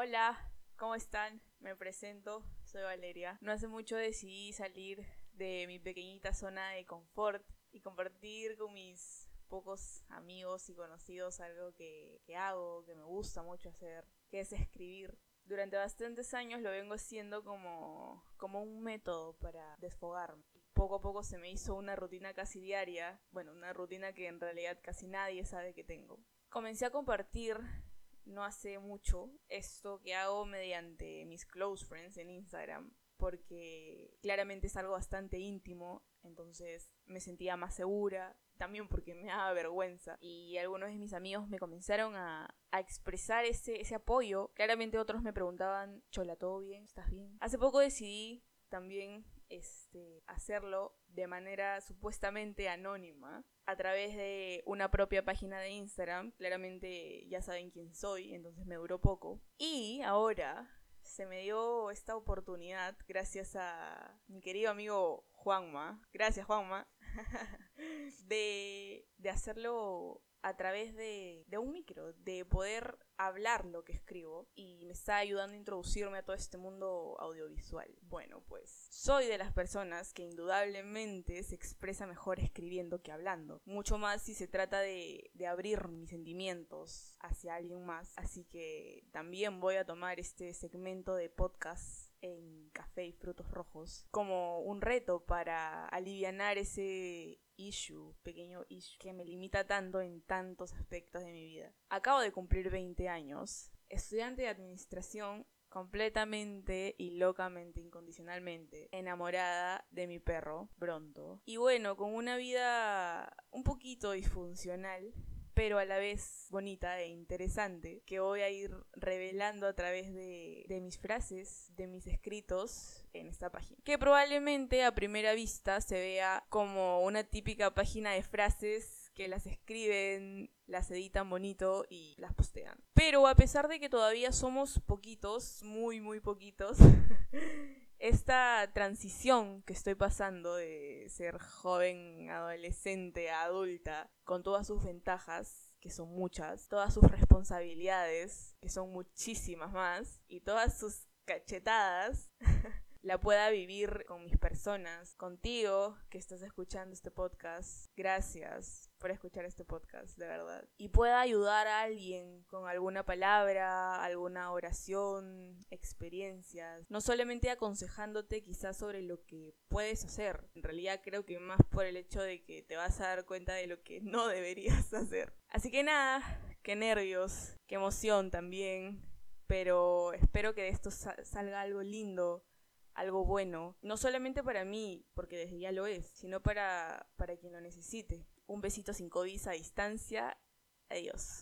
Hola, ¿cómo están? Me presento, soy Valeria. No hace mucho decidí salir de mi pequeñita zona de confort y compartir con mis pocos amigos y conocidos algo que, hago, que me gusta mucho hacer, que es escribir. Durante bastantes años lo vengo haciendo como, como un método para desfogarme. Poco a poco se me hizo una rutina casi diaria, bueno, una rutina que en realidad casi nadie sabe que tengo. Comencé a compartir no hace mucho esto que hago mediante mis close friends en Instagram porque claramente es algo bastante íntimo, entonces me sentía más segura, también porque me daba vergüenza. Y algunos de mis amigos me comenzaron a, expresar ese, ese apoyo. Claramente otros me preguntaban, Chola, ¿todo bien? ¿Estás bien? Hace poco decidí también este, hacerlo de manera supuestamente anónima a través de una propia página de Instagram. Claramente ya saben quién soy, entonces me duró poco. Y ahora se me dio esta oportunidad gracias a mi querido amigo Juanma. Gracias Juanma. de, de hacerlo a través de, de, un micro, de poder hablar lo que escribo y me está ayudando a introducirme a todo este mundo audiovisual. Bueno, pues soy de las personas que indudablemente se expresa mejor escribiendo que hablando, mucho más si se trata de, de abrir mis sentimientos hacia alguien más, así que también voy a tomar este segmento de podcast en café y frutos rojos como un reto para aliviar ese issue, pequeño issue, que me limita tanto en tantos aspectos de mi vida. Acabo de cumplir 20 años, estudiante de administración completamente y locamente, incondicionalmente, enamorada de mi perro, Bronto. Y bueno, con una vida un poquito disfuncional, pero a la vez bonita e interesante, que voy a ir revelando a través de, de mis frases, de mis escritos en esta página. Que probablemente a primera vista se vea como una típica página de frases que las escriben, las editan bonito y las postean. Pero a pesar de que todavía somos poquitos, muy muy poquitos, esta transición que estoy pasando de ser joven, adolescente, adulta, con todas sus ventajas, que son muchas, todas sus responsabilidades, que son muchísimas más, y todas sus cachetadas, la pueda vivir con mis personas, contigo que estás escuchando este podcast. Gracias por escuchar este podcast, de verdad. Y pueda ayudar a alguien con alguna palabra, alguna oración, experiencias. No solamente aconsejándote quizás sobre lo que puedes hacer. En realidad creo que más por el hecho de que te vas a dar cuenta de lo que no deberías hacer. Así que nada, qué nervios, qué emoción también. Pero espero que de esto salga algo lindo algo bueno, no solamente para mí, porque desde ya lo es, sino para, para quien lo necesite. Un besito sin COVID a distancia. Adiós.